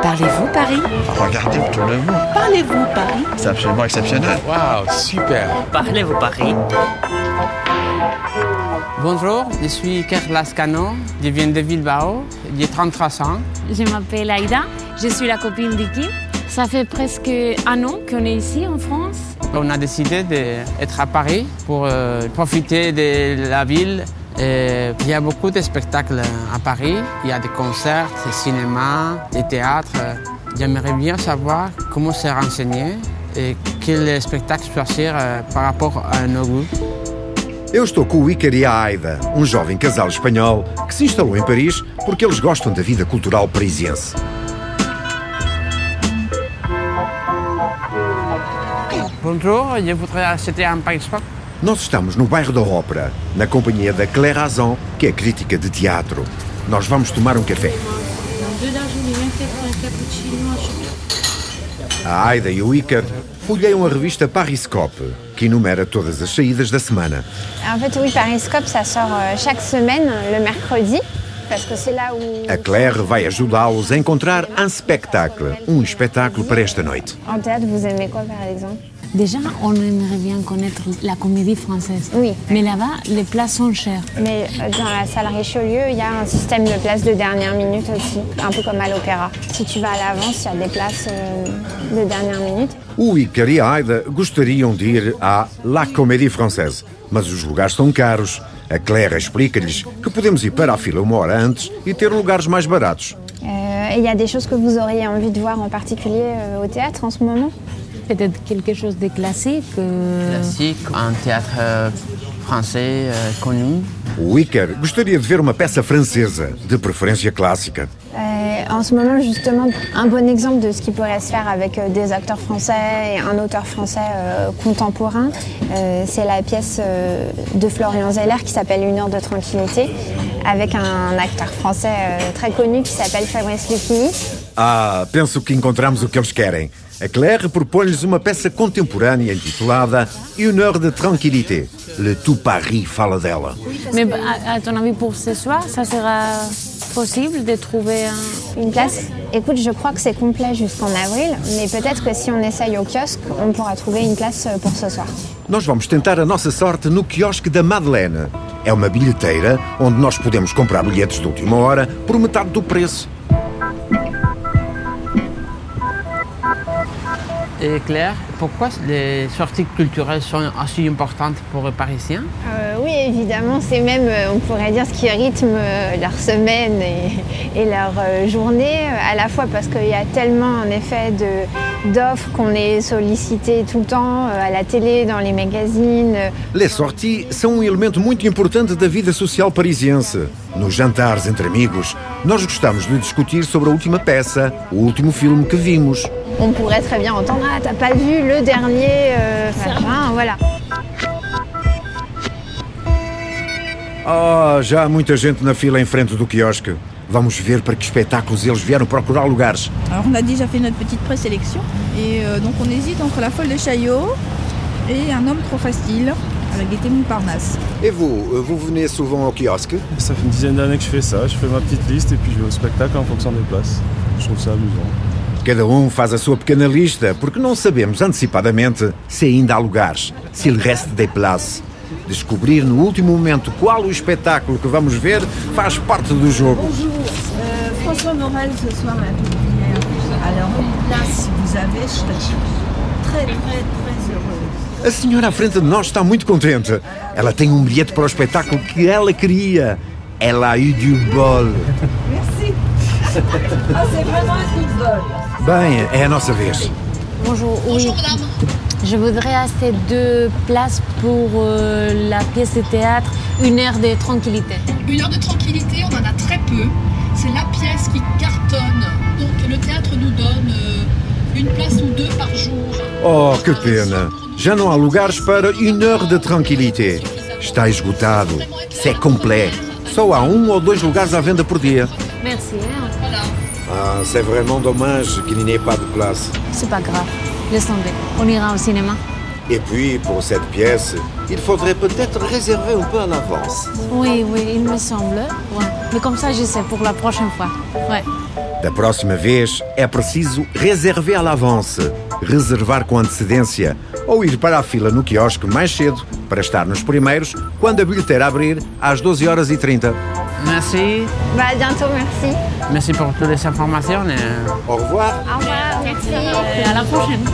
Parlez-vous Paris? Regardez autour de vous. Parlez-vous Paris? C'est absolument exceptionnel. Waouh, super Parlez-vous Paris? Bonjour, je suis Kerlas Cano, je viens de Bilbao, j'ai 33 ans. Je m'appelle Aïda, je suis la copine d'Iki. Ça fait presque un an qu'on est ici en France. On a décidé d'être à Paris pour euh, profiter de la ville. Et il y a beaucoup de spectacles à Paris. Il y a des concerts, des cinémas, des théâtres. J'aimerais bien savoir comment se renseigner et quel spectacle choisir euh, par rapport à nos goûts. Eu estou com o Iker e a Aida, um jovem casal espanhol que se instalou em Paris porque eles gostam da vida cultural parisiense. Bonjour, je voudrais acheter un paysage. Nós estamos no bairro da Ópera, na companhia da Claire Azon, que é crítica de teatro. Nós vamos tomar um café. A Aida e o Iker folheiam a revista Pariscope, que enumera todas as saídas da semana. En fait, oui, Pariscope, ça sort euh, chaque semaine, le mercredi. A Claire vai ajudá-los a encontrar un spectacle, um espetáculo para esta noite. En théâtre, vous aimez quoi, par exemple Déjà, on aimerait bien connaître la comédie française. Oui. Mais là-bas, les places sont chères. Mais euh, dans la salle Richelieu, il y a un système de places de dernière minute aussi, un peu comme à l'opéra. Si tu vas à l'avance, il y a des places euh, de dernière minute. O Iker e a Aida gostariam de ir à La Comédie Française, mas os lugares são caros. A Claire explica-lhes que podemos ir para a fila uma hora antes e ter lugares mais baratos. Euh, et il y a des choses que vous auriez envie de voir en particulier euh, au théâtre en ce moment? Peut-être quelque chose de classique. euh, Classique, un théâtre euh, français euh, connu. O Iker gostaria de ver uma peça francesa, de preferência clássica. Euh, En ce moment, justement, un bon exemple de ce qui pourrait se faire avec des acteurs français et un auteur français euh, contemporain, euh, c'est la pièce euh, de Florian Zeller qui s'appelle Une heure de tranquillité, avec un acteur français euh, très connu qui s'appelle Fabrice Lucchini. Ah, penso que encontramos o que eles querem. A Claire propõe-lhes uma peça contemporânea intitulada Une heure de tranquillité. Le tout Paris fala dela. Mais à, à ton avis, pour ce soir, ça sera possible de trouver un... Une place Écoute, je crois que c'est complet jusqu'en avril, mais peut-être que si on essaye au kiosque, on pourra trouver une place euh, pour ce soir. Nós vamos tentar a nossa sorte no quiosque da Madeleine. É uma bilheteira onde nós podemos comprar bilhetes de última hora por metade do preço. Et Claire, pourquoi les sorties culturelles sont aussi importantes pour les Parisiens? Euh, oui, évidemment, c'est même, euh, on pourrait dire, ce qui rythme euh, leur semaine et, et leur journée, à la fois parce qu'il y a tellement, en effet, de- d'offres qu'on est sollicité tout le temps, à la télé, dans les magazines. Les sorties são um elemento muito importante da vida social parisiense. Nos jantares entre amigos, nós gostamos de discutir sobre a última peça, o último filme que vimos. On pourrait très bien entendre Ah, t'as pas vu le dernier euh, machin, voilà. Ah, já há muita gente na fila em frente do quiosque. Vamos ver para que espetáculos eles vieram procurar lugares. Alors on a déjà fait notre petite présélection et euh, donc on hésite entre la folle de Chaillot et un homme trop facile avec Gaieté Montparnasse. Et vous, euh, vous venez souvent au kiosque? Ça fait une dizaine d'années que je fais ça. Je fais ma petite liste et puis je vais au spectacle en fonction des places. Je trouve ça amusant. Cada um faz a sua pequena lista, porque não sabemos antecipadamente se ainda há lugares, se il reste des places. Descobrir no último momento qual o espetáculo que vamos ver faz parte do jogo. François Morel ce soir à la Pépinière. Alors, une place, si vous avez, je serais très, très, très heureuse. A senhora à frente de nós está muito contente. Ela tem um bilhete para o espetáculo que ela queria. Ela a eu du bol. Bem, é a nossa vez. Bonjour, oui. Je voudrais acheter deux places pour euh, la pièce de théâtre Une heure de tranquillité. Une heure de tranquillité, on en a très peu. C'est la pièce qui cartonne. Donc le théâtre nous donne euh, une place ou deux par jour. Oh, que pena. Já não há lugares para une heure de tranquillité. Está esgotado. C'est complet. Só há um ou dois lugares à venda por dia. Merci. hein. Ah, c'est vraiment dommage qu'il n'y ait pas de place. C'est pas grave. Laisse tomber. On ira au cinéma. Et puis, pour cette pièce, il faudrait peut-être réserver un peu à l'avance. Oui, oui, il me semble. Ouais. Mais comme ça, je sais pour la prochaine fois. Ouais. Da próxima vez é preciso reserver à l'avance, reservar com antecedência ou ir para a fila no quiosque mais cedo para estar nos primeiros quando a bilheteira abrir às 12 horas e 30. Merci. Bah, à bientôt, merci. Merci pour toutes les informations. et- Au revoir. Au revoir, merci. Et à la prochaine.